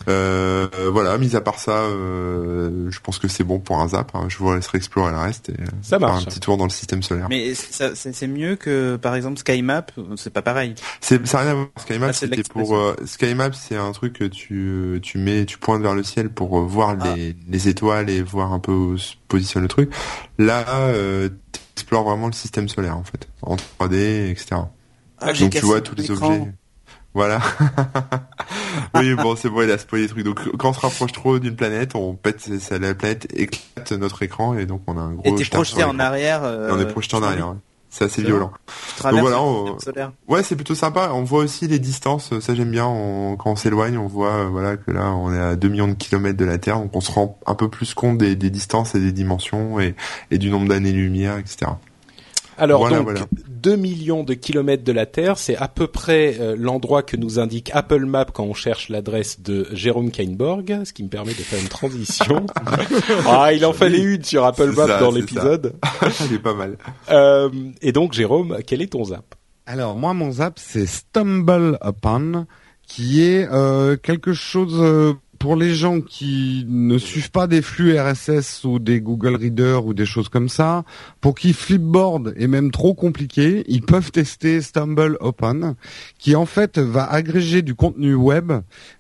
Euh, voilà. Mis à part ça, euh, je pense que c'est bon pour un zap. hein, je vous laisserai explorer le reste et euh, Ça faire marche. un petit tour dans le système solaire. Mais c'est mieux que par exemple SkyMap, c'est pas pareil. C'est ça n'a rien à voir. SkyMap Ah, c'était pour euh, C'est un truc que tu tu mets tu pointes vers le ciel pour euh, voir Ah. les les étoiles et voir un peu où se positionne le truc. Là euh, tu explores vraiment le système solaire en fait en 3D etc. Ah, Donc tu vois tous les objets. Voilà. oui, bon, c'est bon, il a spoilé les trucs. Donc, quand on se rapproche trop d'une planète, on pète, ça, la planète éclate notre écran et donc on a un gros. Et t'es projeté en arrière. Euh, on est projeté en arrière. C'est assez violent. voilà, on-. Ouais, c'est plutôt sympa. On voit aussi les distances. Ça, j'aime bien. On- quand on s'éloigne, on voit euh, voilà que là, on est à 2 millions de kilomètres de la Terre, donc on se rend un peu plus compte des, des distances et des dimensions et, et du nombre d'années-lumière, etc. Alors Voilà, donc, voilà. 2 millions de kilomètres de la Terre, c'est à peu près euh, l'endroit que nous indique Apple Maps quand on cherche l'adresse de Jérôme Kainborg, ce qui me permet de faire une transition. ah, il en fallait une sur Apple C'est Maps ça, dans c'est l'épisode. Elle est pas mal. Euh, et donc, Jérôme, quel est ton zap? Alors moi mon zap c'est Stumble Upon qui est euh, quelque chose euh, pour les gens qui ne suivent pas des flux RSS ou des Google Reader ou des choses comme ça, pour qui Flipboard est même trop compliqué, ils peuvent tester Stumble Upon, qui en fait va agréger du contenu web,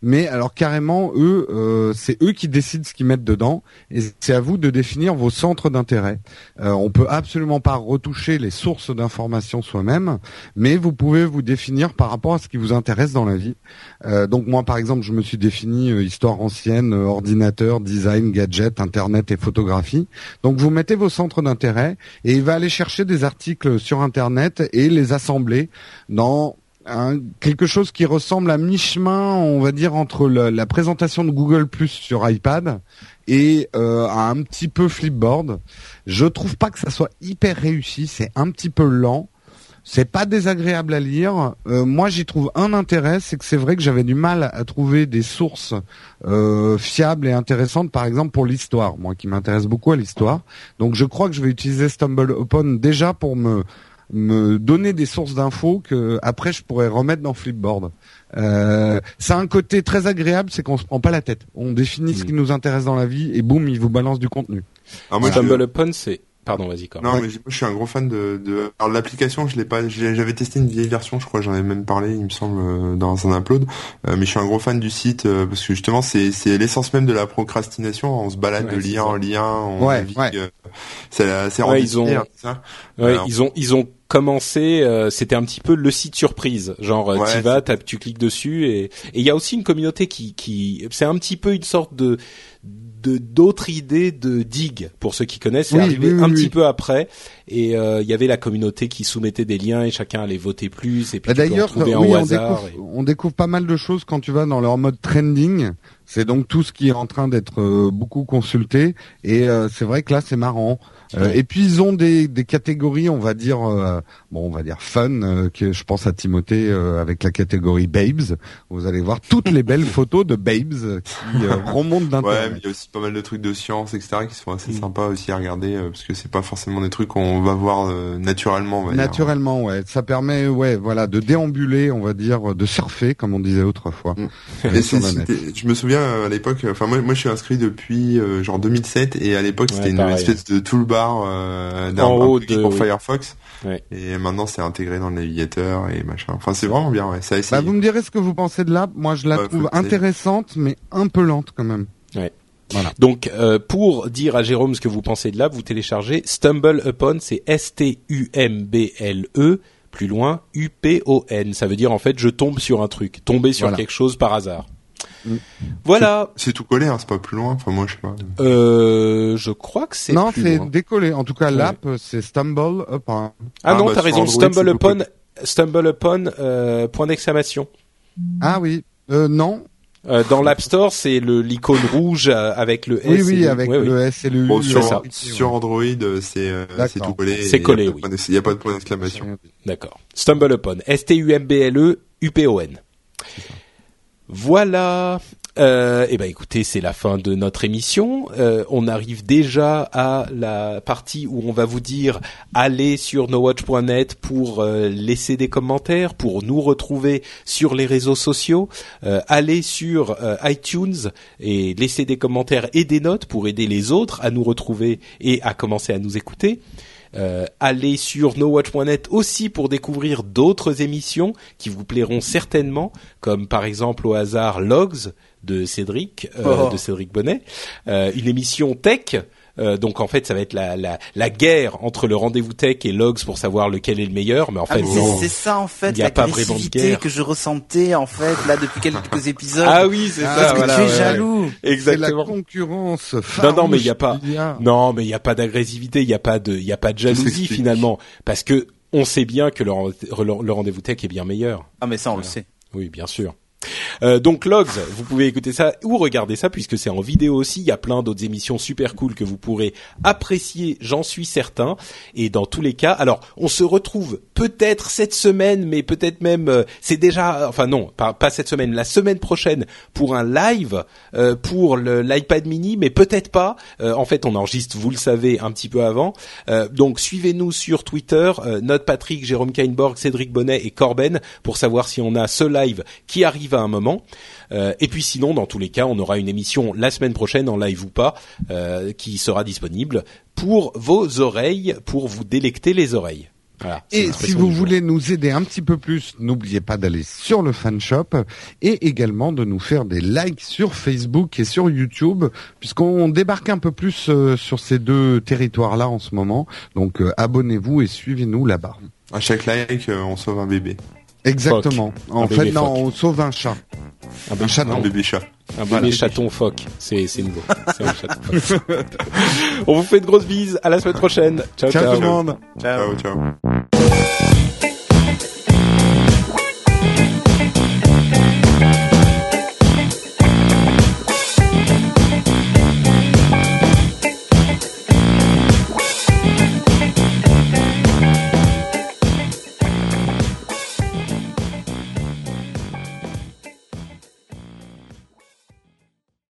mais alors carrément eux, euh, c'est eux qui décident ce qu'ils mettent dedans, et c'est à vous de définir vos centres d'intérêt. Euh, on peut absolument pas retoucher les sources d'informations soi-même, mais vous pouvez vous définir par rapport à ce qui vous intéresse dans la vie. Euh, donc moi, par exemple, je me suis défini euh, ancienne, euh, ordinateur, design, gadget, internet et photographie. Donc vous mettez vos centres d'intérêt et il va aller chercher des articles sur internet et les assembler dans quelque chose qui ressemble à mi-chemin, on va dire, entre la présentation de Google Plus sur iPad et euh, un petit peu Flipboard. Je trouve pas que ça soit hyper réussi, c'est un petit peu lent. C'est pas désagréable à lire. Euh, moi, j'y trouve un intérêt, c'est que c'est vrai que j'avais du mal à trouver des sources euh, fiables et intéressantes, par exemple pour l'histoire. Moi, qui m'intéresse beaucoup à l'histoire. Donc, je crois que je vais utiliser Stumble Upon déjà pour me me donner des sources d'infos que après je pourrais remettre dans Flipboard. Euh, ça a un côté très agréable, c'est qu'on se prend pas la tête. On définit ce Mm. qui nous intéresse dans la vie et boum, il vous balance du contenu. Moi, je- Stumble Upon, c'est... Pardon, vas-y, quand Non, mais je suis un gros fan de, de... alors l'application, je l'ai pas, j'avais testé une vieille version, je crois, j'en ai même parlé, il me semble, euh, dans un upload. Euh, mais je suis un gros fan du site euh, parce que justement, c'est c'est l'essence même de la procrastination. On se balade Ouais, de lien ça. en lien, on Ouais, navigue. ouais. euh, C'est c'est Ouais, ils ont- remboursé, hein, ça. Ouais, Alors- ils ont ils ont commencé. euh, C'était un petit peu le site surprise. Genre, euh, Ouais, tu vas, tu cliques dessus et et il y a aussi une communauté qui qui c'est un petit peu une sorte de de d'autres idées de dig pour ceux qui connaissent. C'est Oui, arrivé oui, oui, un petit peu après et euh, il y avait la communauté qui soumettait des liens et chacun allait voter plus et puis Bah, D'ailleurs, au on hasard. découvre, on découvre pas mal de choses quand tu vas dans leur mode trending. C'est donc tout ce qui est en train d'être euh, beaucoup consulté. Et euh, c'est vrai que là, c'est marrant. Euh, Ouais. et puis ils ont des, des catégories, on va dire, euh, bon, on va dire fun. euh, que je pense à Timothée euh, avec la catégorie babes. Vous allez voir toutes les belles photos de babes qui euh, remontent Ouais, d'internet. mais il y a aussi pas mal de trucs de science, etc., qui sont assez Mm. sympas aussi à regarder, euh, parce que c'est pas forcément des trucs qu'on va voir euh, naturellement. On va dire. Naturellement, ouais. Ça permet, ouais, voilà, de déambuler, on va dire, de surfer, comme on disait autrefois. Et net. c'était- je me souviens à l'époque, enfin moi, moi je suis inscrit depuis euh, genre 2007 et à l'époque Ouais, c'était une pareil. espèce de toolbar euh, d'un de- pour. Firefox Ouais. et maintenant c'est intégré dans le navigateur et machin. Enfin c'est vraiment bien, ouais. Ça a Bah, vous me direz ce que vous pensez de l'app. Moi, je la faut trouve intéressante, mais un peu lente quand même. Donc, euh, pour dire à Jérôme ce que vous pensez de l'app, vous téléchargez Stumble Upon, c'est S-T-U-M-B-L-E, plus loin, U-P-O-N. Ça veut dire en fait, je tombe sur un truc, tomber sur Voilà. quelque chose par hasard. Voilà. C'est tout collé, hein, c'est pas plus loin. Enfin moi je sais pas. Euh, je crois que c'est Non, c'est décollé. En tout cas, Ouais. l'app, c'est Stumble Upon. Ah, Ah, non, bah, t'as raison. Android, Stumble Upon, beaucoup. Stumble Upon, euh, point d'exclamation. Ah oui. Euh, non. Euh, dans l'App Store, c'est le l'icône rouge avec le S. Oui, et oui, le- avec ouais, oui. le S et le U. Bon, sur, ça. sur Android, c'est euh, tout collé. C'est et collé, oui. Il y a pas de point d'exclamation. D'accord. Stumble Upon. S-T-U-M-B-L-E, U-P-O-N. Voilà. Euh, eh ben écoutez, c'est la fin de notre émission. Euh, on arrive déjà à la partie où on va vous dire allez sur nowatch.net pour euh, laisser des commentaires, pour nous retrouver sur les réseaux sociaux. Euh, allez sur euh, iTunes et laisser des commentaires et des notes pour aider les autres à nous retrouver et à commencer à nous écouter. Euh, allez sur nowatch.net aussi pour découvrir d'autres émissions qui vous plairont certainement, comme par exemple au hasard Logs de Cédric, euh, Oh. de Cédric Bonnet, euh, une émission tech. Euh, donc en fait, ça va être la, la, la guerre entre le rendez-vous tech et Logs pour savoir lequel est le meilleur. Mais en Ah, fait, non. c'est ça en fait, y l'agressivité que je ressentais en fait là depuis quelques épisodes. Ah oui, c'est Ah, ça. Parce que voilà, tu es ouais, jaloux. C'est la Exactement. concurrence. Non, non, mais il y a pas- y. Non, mais il n'y a pas d'agressivité, il n'y a pas de, il y a pas de jalousie finalement, parce que on sait bien que le, rend- le- le rendez-vous tech est bien meilleur. Ah mais ça on le sait. Oui, bien sûr. Euh, donc Logs, vous pouvez écouter ça ou regarder ça puisque c'est en vidéo aussi. Il y a plein d'autres émissions super cool que vous pourrez apprécier, j'en suis certain. Et dans tous les cas, alors on se retrouve peut-être cette semaine, mais peut-être même euh, c'est déjà, enfin non, pas, cette semaine, la semaine prochaine pour un live euh, pour l'iPad Mini, mais peut-être pas. Euh, en fait, on enregistre, vous le savez, un petit peu avant. Donc suivez-nous sur Twitter, Note Patrick, Jérôme Kainborg, Cédric Bonnet et Corben pour savoir si on a ce live qui arrive à un moment. Euh, et puis sinon, dans tous les cas, on aura une émission la semaine prochaine en live ou pas, euh, qui sera disponible pour vos oreilles, pour vous délecter les oreilles. Voilà, Et si vous voulez nous aider un petit peu plus, n'oubliez pas d'aller sur le fan shop et également de nous faire des likes sur Facebook et sur YouTube, puisqu'on débarque un peu plus euh, sur ces deux territoires-là en ce moment. Donc euh, abonnez-vous et suivez-nous là-bas. À chaque like, euh, on sauve un bébé. Exactement. En Un fait, non, on sauve un chat. un chaton. Un bébé chat. un bébé Voilà. chaton phoque, c'est c'est nouveau. C'est un chaton phoque. on vous fait de grosses bises. À la semaine prochaine. Ciao, Ciao ciao. tout le monde. Ciao, ciao.